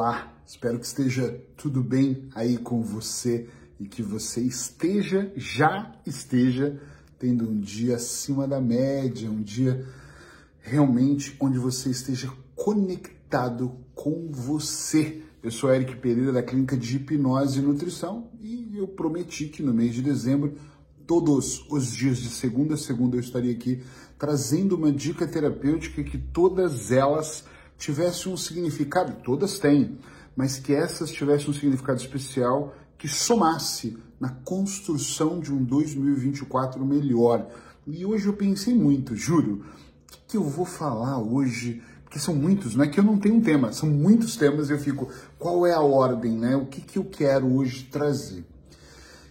Olá, espero que esteja tudo bem aí com você e que você esteja, já esteja tendo um dia acima da média, um dia realmente onde você esteja conectado com você. Eu sou Eric Pereira da Clínica de Hipnose e Nutrição e eu prometi que no mês de dezembro, todos os dias de segunda a segunda, eu estaria aqui trazendo uma dica terapêutica que todas elas tivesse um significado, todas têm, mas que essas tivessem um significado especial que somasse na construção de um 2024 melhor. E hoje eu pensei muito, juro, o que, que eu vou falar hoje? Porque são muitos, não é que eu não tenho um tema, são muitos temas e eu fico, qual é a ordem, né? O que, que eu quero hoje trazer?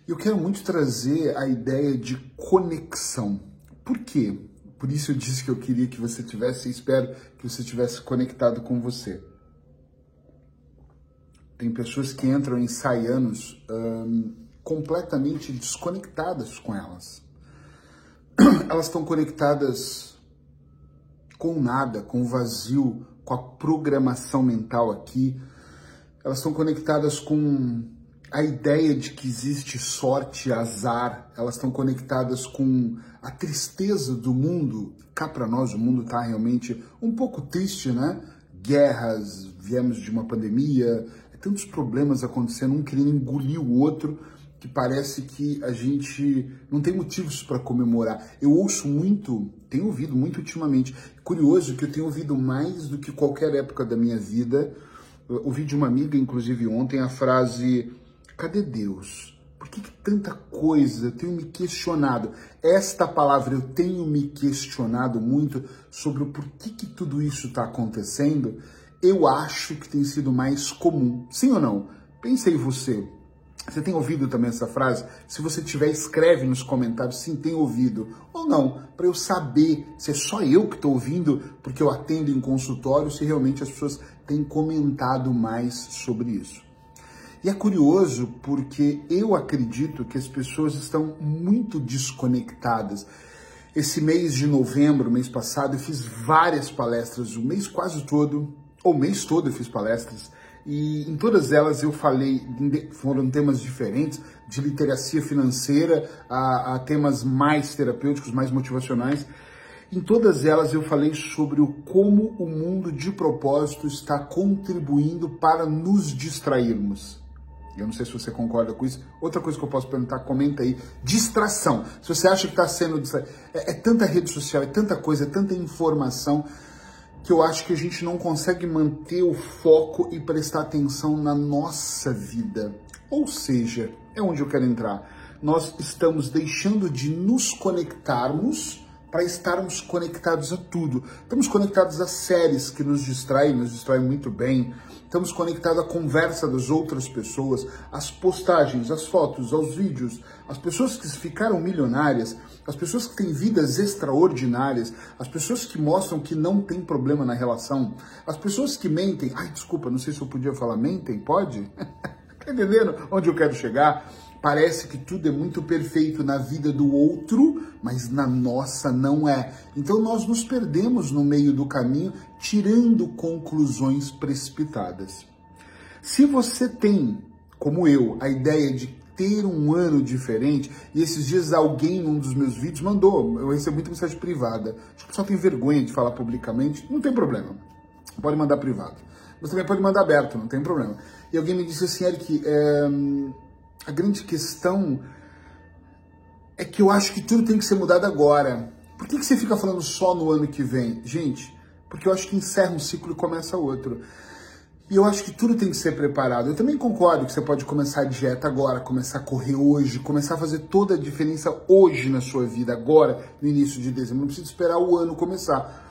Eu quero muito trazer a ideia de conexão. Por quê? Por isso eu disse que eu queria que você tivesse, espero que você tivesse conectado com você. Tem pessoas que entram em saianos hum, completamente desconectadas com elas. Elas estão conectadas com nada, com o vazio, com a programação mental aqui. Elas estão conectadas com a ideia de que existe sorte azar, elas estão conectadas com a tristeza do mundo. Cá para nós, o mundo está realmente um pouco triste, né? Guerras, viemos de uma pandemia, tantos problemas acontecendo, um querendo engolir o outro, que parece que a gente não tem motivos para comemorar. Eu ouço muito, tenho ouvido muito ultimamente, curioso que eu tenho ouvido mais do que qualquer época da minha vida. Ouvi de uma amiga, inclusive ontem, a frase Cadê Deus? Por que, que, tanta coisa? Eu tenho me questionado. Esta palavra, eu tenho me questionado muito sobre o porquê que tudo isso está acontecendo. Eu acho que tem sido mais comum. Sim ou não? Pensei você. Você tem ouvido também essa frase? Se você tiver, escreve nos comentários sim, tem ouvido ou não, para eu saber se é só eu que estou ouvindo, porque eu atendo em consultório, se realmente as pessoas têm comentado mais sobre isso. E é curioso porque eu acredito que as pessoas estão muito desconectadas. Esse mês de novembro, mês passado, eu fiz várias palestras, o mês quase todo, ou mês todo eu fiz palestras, e em todas elas eu falei, foram temas diferentes, de literacia financeira a, a temas mais terapêuticos, mais motivacionais. Em todas elas eu falei sobre o como o mundo de propósito está contribuindo para nos distrairmos. Eu não sei se você concorda com isso. Outra coisa que eu posso perguntar, comenta aí. Distração. Se você acha que está sendo distraído. É, é, tanta rede social, é tanta coisa, é tanta informação que eu acho que a gente não consegue manter o foco e prestar atenção na nossa vida. Ou seja, é onde eu quero entrar. Nós estamos deixando de nos conectarmos para estarmos conectados a tudo. Estamos conectados a séries que nos distraem, nos distraem muito bem. Estamos conectados à conversa das outras pessoas, às postagens, às fotos, aos vídeos, às pessoas que ficaram milionárias, as pessoas que têm vidas extraordinárias, as pessoas que mostram que não tem problema na relação, as pessoas que mentem. Ai, desculpa, não sei se eu podia falar mentem, pode? tá entendendo onde eu quero chegar? Parece que tudo é muito perfeito na vida do outro, mas na nossa não é. Então nós nos perdemos no meio do caminho, tirando conclusões precipitadas. Se você tem, como eu, a ideia de ter um ano diferente, e esses dias alguém num dos meus vídeos mandou, eu recebi muita mensagem privada. Acho que o pessoal tem vergonha de falar publicamente, não tem problema. Pode mandar privado. Você também pode mandar aberto, não tem problema. E alguém me disse assim, Eric, é a grande questão é que eu acho que tudo tem que ser mudado agora. Por que, que você fica falando só no ano que vem? Gente, porque eu acho que encerra um ciclo e começa outro. E eu acho que tudo tem que ser preparado. Eu também concordo que você pode começar a dieta agora, começar a correr hoje, começar a fazer toda a diferença hoje na sua vida, agora, no início de dezembro. Não precisa esperar o ano começar.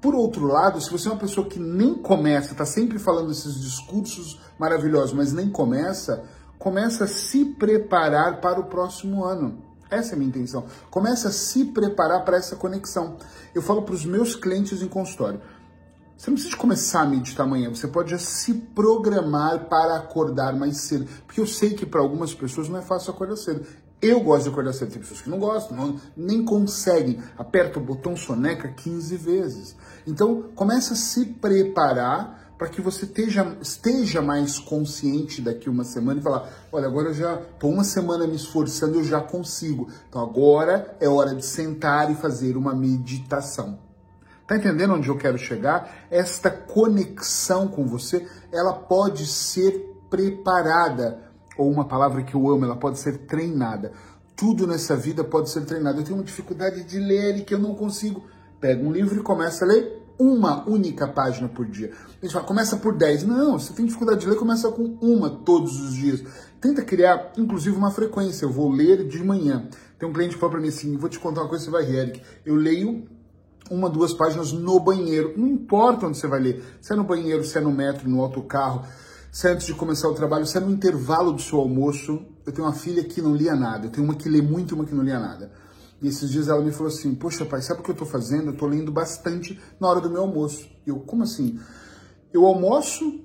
Por outro lado, se você é uma pessoa que nem começa, está sempre falando esses discursos maravilhosos, mas nem começa, começa a se preparar para o próximo ano. Essa é a minha intenção. Começa a se preparar para essa conexão. Eu falo para os meus clientes em consultório. Você não precisa começar a meditar amanhã, você pode já se programar para acordar mais cedo. Porque eu sei que para algumas pessoas não é fácil acordar cedo. Eu gosto de acordar cedo, tem pessoas que não gostam, não, nem conseguem. Aperta o botão soneca 15 vezes. Então, começa a se preparar para que você esteja, esteja mais consciente daqui uma semana e falar: olha, agora eu já estou uma semana me esforçando, eu já consigo. Então agora é hora de sentar e fazer uma meditação. Tá entendendo onde eu quero chegar? Esta conexão com você, ela pode ser preparada, ou uma palavra que eu amo, ela pode ser treinada. Tudo nessa vida pode ser treinado. Eu tenho uma dificuldade de ler e que eu não consigo. Pega um livro e começa a ler uma única página por dia. A gente fala, começa por 10. Não, você tem dificuldade de ler, começa com uma todos os dias. Tenta criar, inclusive, uma frequência. Eu vou ler de manhã. Tem um cliente que falou para mim assim, vou te contar uma coisa, você vai rir, Eric. Eu leio uma, duas páginas no banheiro. Não importa onde você vai ler. Se é no banheiro, se é no metro, no autocarro, se é antes de começar o trabalho, se é no intervalo do seu almoço. Eu tenho uma filha que não lia nada. Eu tenho uma que lê muito e uma que não lia nada. E esses dias ela me falou assim: Poxa, pai, sabe o que eu tô fazendo? Eu tô lendo bastante na hora do meu almoço. Eu, como assim? Eu almoço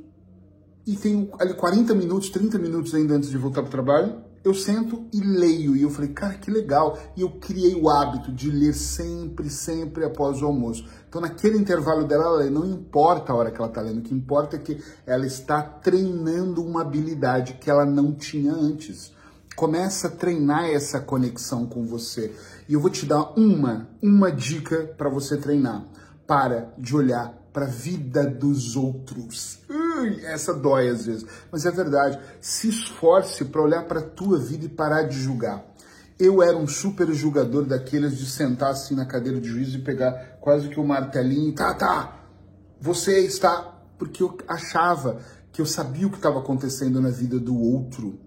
e tenho ali 40 minutos, 30 minutos ainda antes de voltar pro trabalho eu sento e leio. E eu falei, cara, que legal. E eu criei o hábito de ler sempre, sempre após o almoço. Então, naquele intervalo dela, não importa a hora que ela está lendo, o que importa é que ela está treinando uma habilidade que ela não tinha antes. Começa a treinar essa conexão com você. E eu vou te dar uma, uma dica para você treinar. Para de olhar para a vida dos outros. Ui, essa dói às vezes, mas é verdade. Se esforce para olhar para a tua vida e parar de julgar. Eu era um super julgador daqueles de sentar assim na cadeira de juízo e pegar quase que o um martelinho, tá, tá, você está. Porque eu achava que eu sabia o que estava acontecendo na vida do outro.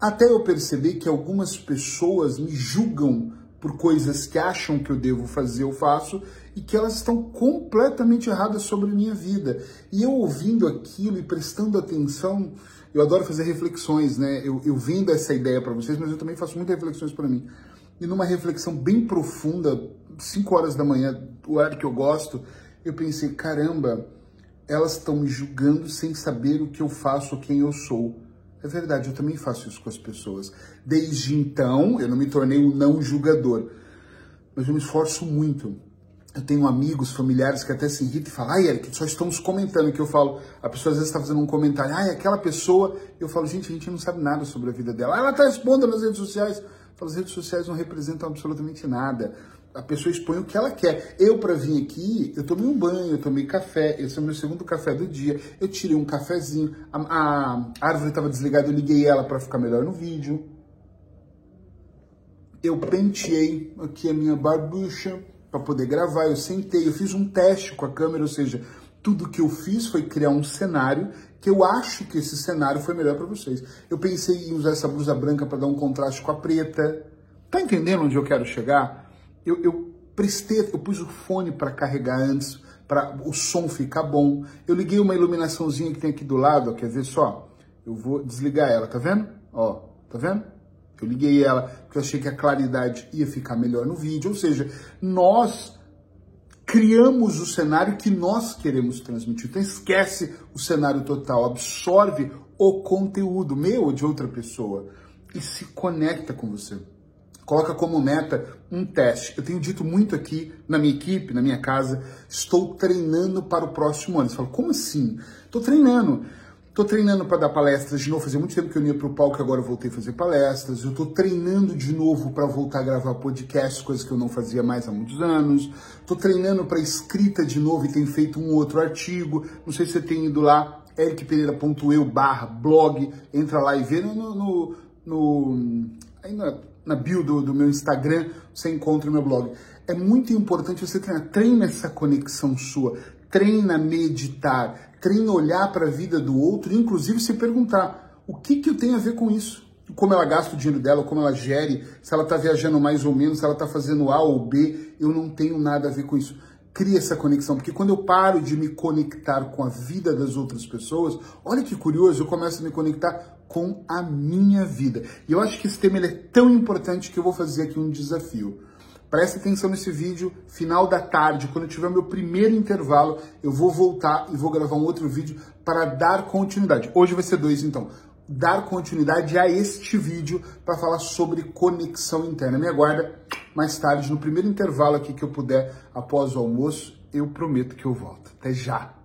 Até eu perceber que algumas pessoas me julgam por coisas que acham que eu devo fazer, eu faço, e que elas estão completamente erradas sobre a minha vida. E eu ouvindo aquilo e prestando atenção, eu adoro fazer reflexões, né? Eu, eu vendo essa ideia para vocês, mas eu também faço muitas reflexões para mim. E numa reflexão bem profunda, 5 horas da manhã, o horário que eu gosto, eu pensei, caramba, elas estão me julgando sem saber o que eu faço quem eu sou. É verdade, eu também faço isso com as pessoas. Desde então, eu não me tornei um não julgador, mas eu me esforço muito. Eu tenho amigos, familiares que até se irritam e falam, ai, Eric, só estamos comentando, que eu falo, a pessoa às vezes está fazendo um comentário, ai, aquela pessoa, eu falo, gente, a gente não sabe nada sobre a vida dela. Ela está expondo nas redes sociais. As redes sociais não representam absolutamente nada. A pessoa expõe o que ela quer. Eu, para vir aqui, eu tomei um banho, eu tomei café, esse é o meu segundo café do dia. Eu tirei um cafezinho, a, a árvore estava desligada, eu liguei ela para ficar melhor no vídeo. Eu penteei aqui a minha barbucha para poder gravar, eu sentei, eu fiz um teste com a câmera, ou seja, tudo que eu fiz foi criar um cenário que eu acho que esse cenário foi melhor para vocês. Eu pensei em usar essa blusa branca para dar um contraste com a preta. Tá entendendo onde eu quero chegar? Eu, eu prestei, eu pus o fone para carregar antes, para o som ficar bom. Eu liguei uma iluminaçãozinha que tem aqui do lado, ó, quer ver só? Eu vou desligar ela, tá vendo? Ó, tá vendo? Eu liguei ela porque eu achei que a claridade ia ficar melhor no vídeo. Ou seja, nós criamos o cenário que nós queremos transmitir. Então esquece o cenário total, absorve o conteúdo meu ou de outra pessoa e se conecta com você. Coloca como meta um teste. Eu tenho dito muito aqui na minha equipe, na minha casa, estou treinando para o próximo ano. Você fala, como assim? Estou treinando. Estou treinando para dar palestras de novo. Fazia muito tempo que eu ia para o palco, agora eu voltei a fazer palestras. Eu estou treinando de novo para voltar a gravar podcast, coisas que eu não fazia mais há muitos anos. Estou treinando para escrita de novo e tenho feito um outro artigo. Não sei se você tem ido lá, ericpereira.eu barra blog. Entra lá e vê no... no, no ainda na bio do, do meu Instagram, você encontra o meu blog. É muito importante você treinar. Treina essa conexão sua. Treina meditar. Treina olhar para a vida do outro. Inclusive se perguntar: o que, que eu tenho a ver com isso? Como ela gasta o dinheiro dela, como ela gere, se ela está viajando mais ou menos, se ela está fazendo A ou B. Eu não tenho nada a ver com isso cria essa conexão, porque quando eu paro de me conectar com a vida das outras pessoas, olha que curioso, eu começo a me conectar com a minha vida. E eu acho que esse tema é tão importante que eu vou fazer aqui um desafio. Preste atenção nesse vídeo, final da tarde, quando eu tiver meu primeiro intervalo, eu vou voltar e vou gravar um outro vídeo para dar continuidade. Hoje vai ser dois, então. Dar continuidade a este vídeo para falar sobre conexão interna. Me aguarda mais tarde, no primeiro intervalo aqui que eu puder, após o almoço, eu prometo que eu volto. Até já!